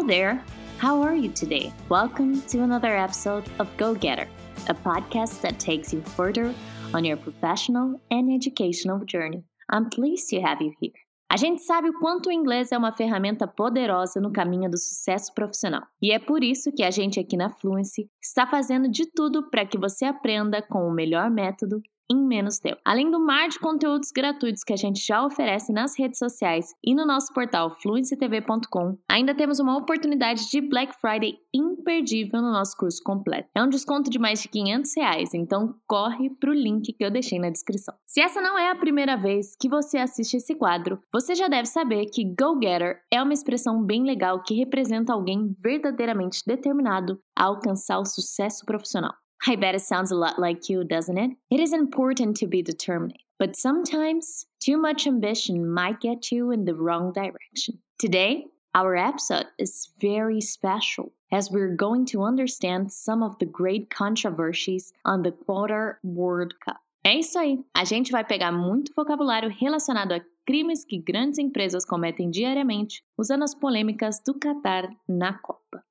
Hello there. How are you today? Welcome to another episode of Go Getter, a podcast that takes you further on your professional and educational journey. I'm pleased to have you here. A gente sabe o quanto o inglês é uma ferramenta poderosa no caminho do sucesso profissional. E é por isso que a gente aqui na Fluency está fazendo de tudo para que você aprenda com o melhor método em menos tempo. Além do mar de conteúdos gratuitos que a gente já oferece nas redes sociais e no nosso portal fluencytv.com, ainda temos uma oportunidade de Black Friday imperdível no nosso curso completo. É um desconto de mais de 500 reais, então corre para o link que eu deixei na descrição. Se essa não é a primeira vez que você assiste esse quadro, você já deve saber que go-getter é uma expressão bem legal que representa alguém verdadeiramente determinado a alcançar o sucesso profissional. I bet it sounds a lot like you, doesn't it? It is important to be determined, but sometimes too much ambition might get you in the wrong direction. Today, our episode is very special as we're going to understand some of the great controversies on the Quarter World Cup. É isso aí. A gente vai pegar muito vocabulário relacionado a crimes que grandes empresas cometem diariamente usando as polêmicas do Qatar na Copa.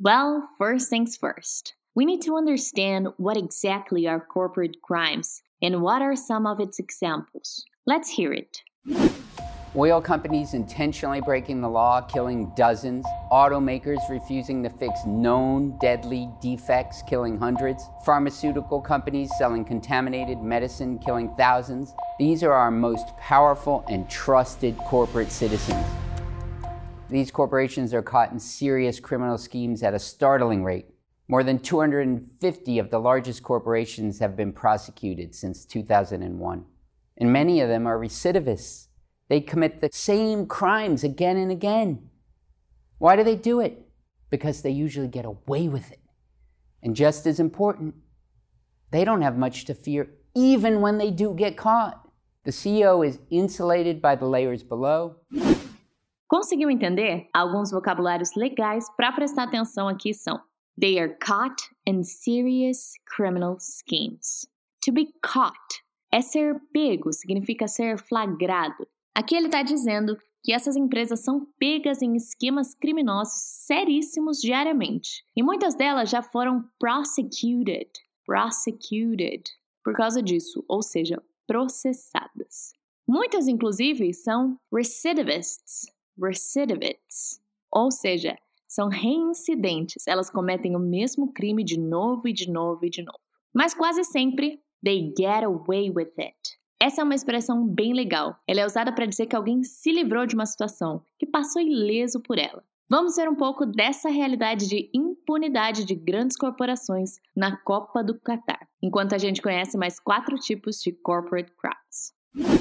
Well, first things first. We need to understand what exactly are corporate crimes and what are some of its examples. Let's hear it. Oil companies intentionally breaking the law, killing dozens. Automakers refusing to fix known deadly defects, killing hundreds. Pharmaceutical companies selling contaminated medicine, killing thousands. These are our most powerful and trusted corporate citizens. These corporations are caught in serious criminal schemes at a startling rate. More than 250 of the largest corporations have been prosecuted since 2001. And many of them are recidivists. They commit the same crimes again and again. Why do they do it? Because they usually get away with it. And just as important, they don't have much to fear even when they do get caught. The CEO is insulated by the layers below. Conseguiu entender? Alguns vocabulários legais para prestar atenção aqui são They are caught in serious criminal schemes. To be caught é ser pego, significa ser flagrado. Aqui ele está dizendo que essas empresas são pegas em esquemas criminosos seríssimos diariamente. E muitas delas já foram prosecuted, prosecuted por causa disso, ou seja, processadas. Muitas, inclusive, são recidivists, recidivists, ou seja, são reincidentes, elas cometem o mesmo crime de novo e de novo e de novo. Mas quase sempre, they get away with it. Essa é uma expressão bem legal. Ela é usada para dizer que alguém se livrou de uma situação, que passou ileso por ela. Vamos ver um pouco dessa realidade de impunidade de grandes corporações na Copa do Catar, enquanto a gente conhece mais quatro tipos de corporate crimes.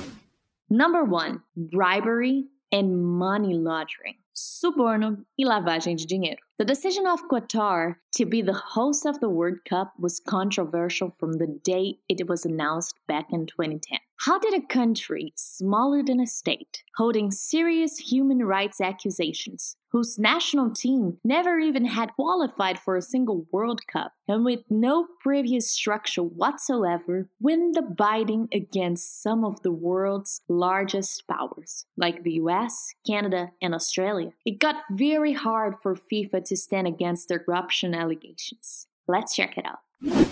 Number one, bribery and money laundering. Suborno e lavagem de dinheiro. The decision of Qatar to be the host of the World Cup was controversial from the day it was announced back in 2010. How did a country smaller than a state, holding serious human rights accusations, whose national team never even had qualified for a single World Cup, and with no previous structure whatsoever, win the biting against some of the world's largest powers, like the US, Canada, and Australia? It got very hard for FIFA to stand against their corruption allegations. Let's check it out.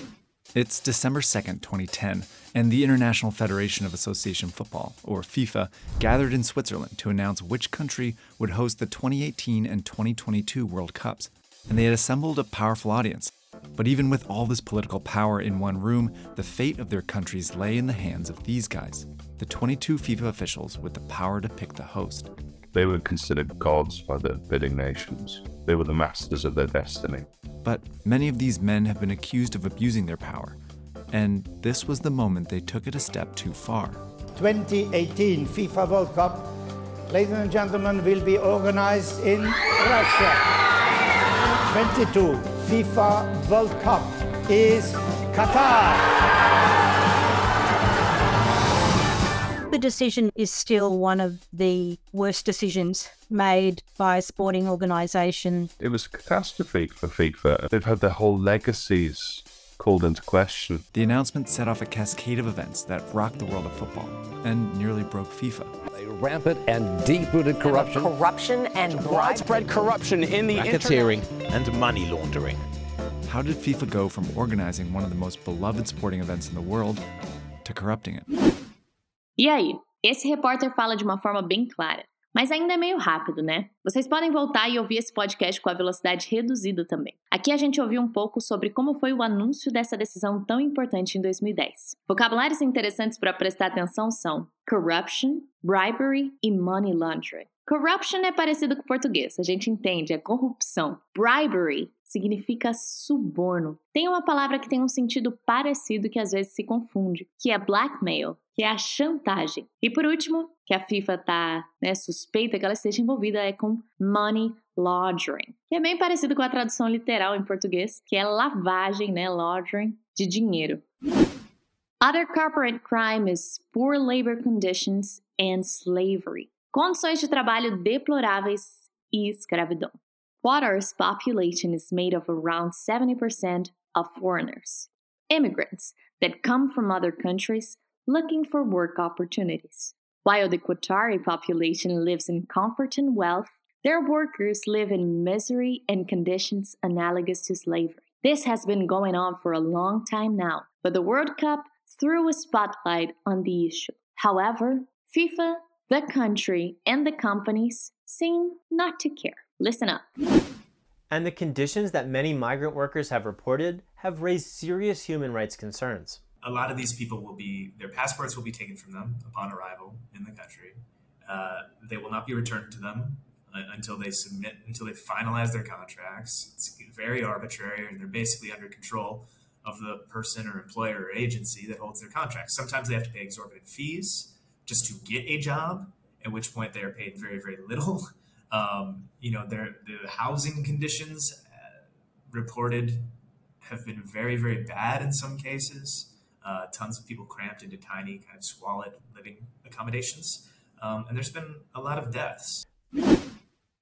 It's December 2nd, 2010, and the International Federation of Association Football, or FIFA, gathered in Switzerland to announce which country would host the 2018 and 2022 World Cups. And they had assembled a powerful audience. But even with all this political power in one room, the fate of their countries lay in the hands of these guys, the 22 FIFA officials with the power to pick the host. They were considered gods by the bidding nations. They were the masters of their destiny. But many of these men have been accused of abusing their power. And this was the moment they took it a step too far. 2018 FIFA World Cup, ladies and gentlemen, will be organized in Russia. 22 FIFA World Cup is Qatar. The decision is still one of the worst decisions made by a sporting organisation. It was a catastrophe for FIFA. They've had their whole legacies called into question. The announcement set off a cascade of events that rocked the world of football and nearly broke FIFA. A rampant and deep-rooted corruption. corruption and widespread corruption in the racketeering and money laundering. How did FIFA go from organizing one of the most beloved sporting events in the world to corrupting it? E aí? Esse repórter fala de uma forma bem clara. Mas ainda é meio rápido, né? Vocês podem voltar e ouvir esse podcast com a velocidade reduzida também. Aqui a gente ouviu um pouco sobre como foi o anúncio dessa decisão tão importante em 2010. Vocabulários interessantes para prestar atenção são corruption, bribery e money laundering. Corruption é parecido com português, a gente entende, é corrupção. Bribery significa suborno. Tem uma palavra que tem um sentido parecido que às vezes se confunde, que é blackmail, que é a chantagem. E por último, que a FIFA tá né, suspeita que ela esteja envolvida é com money laundering, que é bem parecido com a tradução literal em português, que é lavagem, né, laundering de dinheiro. Other corporate crime is poor labor conditions and slavery condições de trabalho deploráveis e escravidão. Qatar's population is made of around 70% of foreigners, immigrants that come from other countries looking for work opportunities. While the Qatari population lives in comfort and wealth, their workers live in misery and conditions analogous to slavery. This has been going on for a long time now, but the World Cup threw a spotlight on the issue. However, FIFA the country, and the companies seem not to care. Listen up. And the conditions that many migrant workers have reported have raised serious human rights concerns. A lot of these people will be, their passports will be taken from them upon arrival in the country. Uh, they will not be returned to them uh, until they submit, until they finalize their contracts. It's very arbitrary, and they're basically under control of the person or employer or agency that holds their contracts. Sometimes they have to pay exorbitant fees just to get a job, at which point they are paid very, very little. Um, you know, their the housing conditions uh, reported have been very, very bad in some cases. Uh, tons of people cramped into tiny, kind of squalid living accommodations. Um, and there's been a lot of deaths.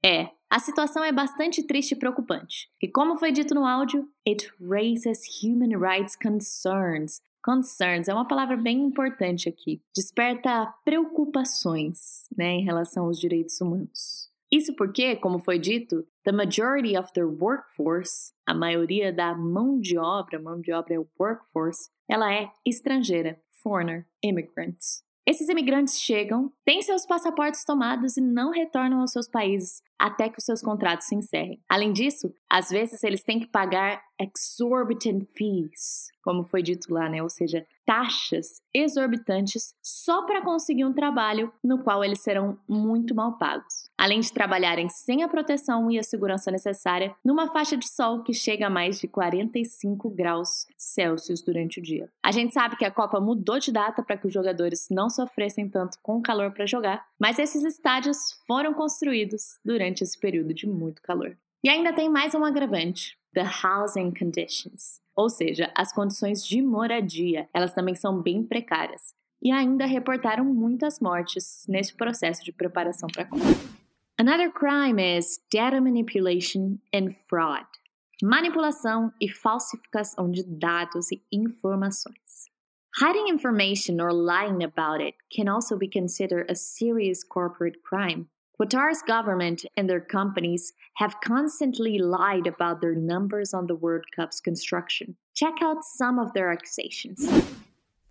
É, a situação é bastante triste e preocupante. E como foi dito no áudio, it raises human rights concerns Concerns é uma palavra bem importante aqui. Desperta preocupações né, em relação aos direitos humanos. Isso porque, como foi dito, the majority of the workforce, a maioria da mão de obra, mão de obra é o workforce, ela é estrangeira, foreigner, immigrants. Esses imigrantes chegam, têm seus passaportes tomados e não retornam aos seus países até que os seus contratos se encerrem. Além disso, às vezes eles têm que pagar exorbitant fees, como foi dito lá, né? Ou seja, taxas exorbitantes só para conseguir um trabalho no qual eles serão muito mal pagos. Além de trabalharem sem a proteção e a segurança necessária numa faixa de sol que chega a mais de 45 graus Celsius durante o dia. A gente sabe que a Copa mudou de data para que os jogadores não sofressem tanto com calor para jogar, mas esses estádios foram construídos durante esse período de muito calor. E ainda tem mais um agravante: the housing conditions ou seja, as condições de moradia, elas também são bem precárias. E ainda reportaram muitas mortes nesse processo de preparação para a Copa. Another crime is data manipulation and fraud. Manipulação e falsificação de dados e informações. Hiding information or lying about it can also be considered a serious corporate crime. Qatar's government and their companies have constantly lied about their numbers on the World Cup's construction. Check out some of their accusations.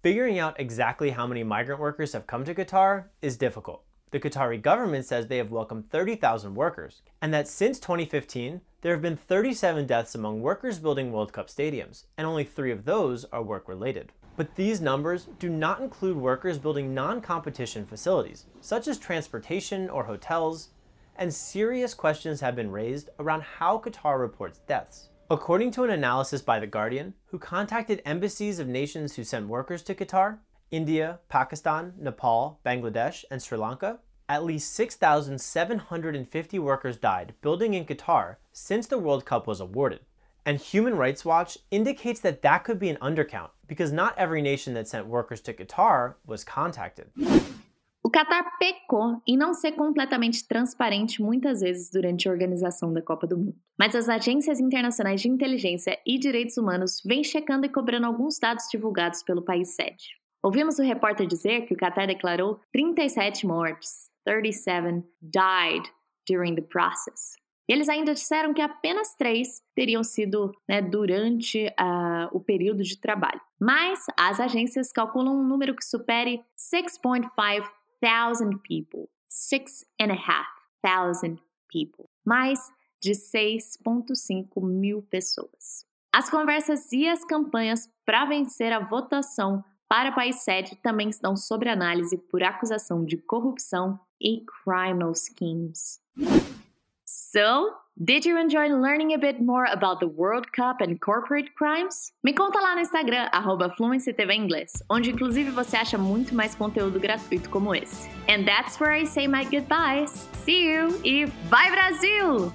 Figuring out exactly how many migrant workers have come to Qatar is difficult. The Qatari government says they have welcomed 30,000 workers, and that since 2015, there have been 37 deaths among workers building World Cup stadiums, and only three of those are work related. But these numbers do not include workers building non competition facilities, such as transportation or hotels, and serious questions have been raised around how Qatar reports deaths. According to an analysis by The Guardian, who contacted embassies of nations who sent workers to Qatar, India, Pakistan, Nepal, Bangladesh, and Sri Lanka, at least 6,750 workers died building in Qatar since the World Cup was awarded. And Human Rights Watch indicates that that could be an undercount because not every nation that sent workers to Qatar was contacted. O Qatar pecou em não ser completamente transparente muitas vezes durante a organização da Copa do Mundo. Mas as agências internacionais de inteligência e direitos humanos vêm checando e cobrando alguns dados divulgados pelo país sede. Ouvimos o repórter dizer que o Qatar declarou 37 mortes, 37 died during the process. Eles ainda disseram que apenas três teriam sido né, durante uh, o período de trabalho. Mas as agências calculam um número que supere 6.5 thousand people. Six and a half thousand people. Mais de 6,5 mil pessoas. As conversas e as campanhas para vencer a votação para país sede também estão sob análise por acusação de corrupção e criminal schemes. So, did you enjoy learning a bit more about the World Cup and corporate crimes? Me conta lá no Instagram, @fluencytvinglês, onde inclusive você acha muito mais conteúdo gratuito como esse. And that's where I say my goodbyes. See you e vai Brasil!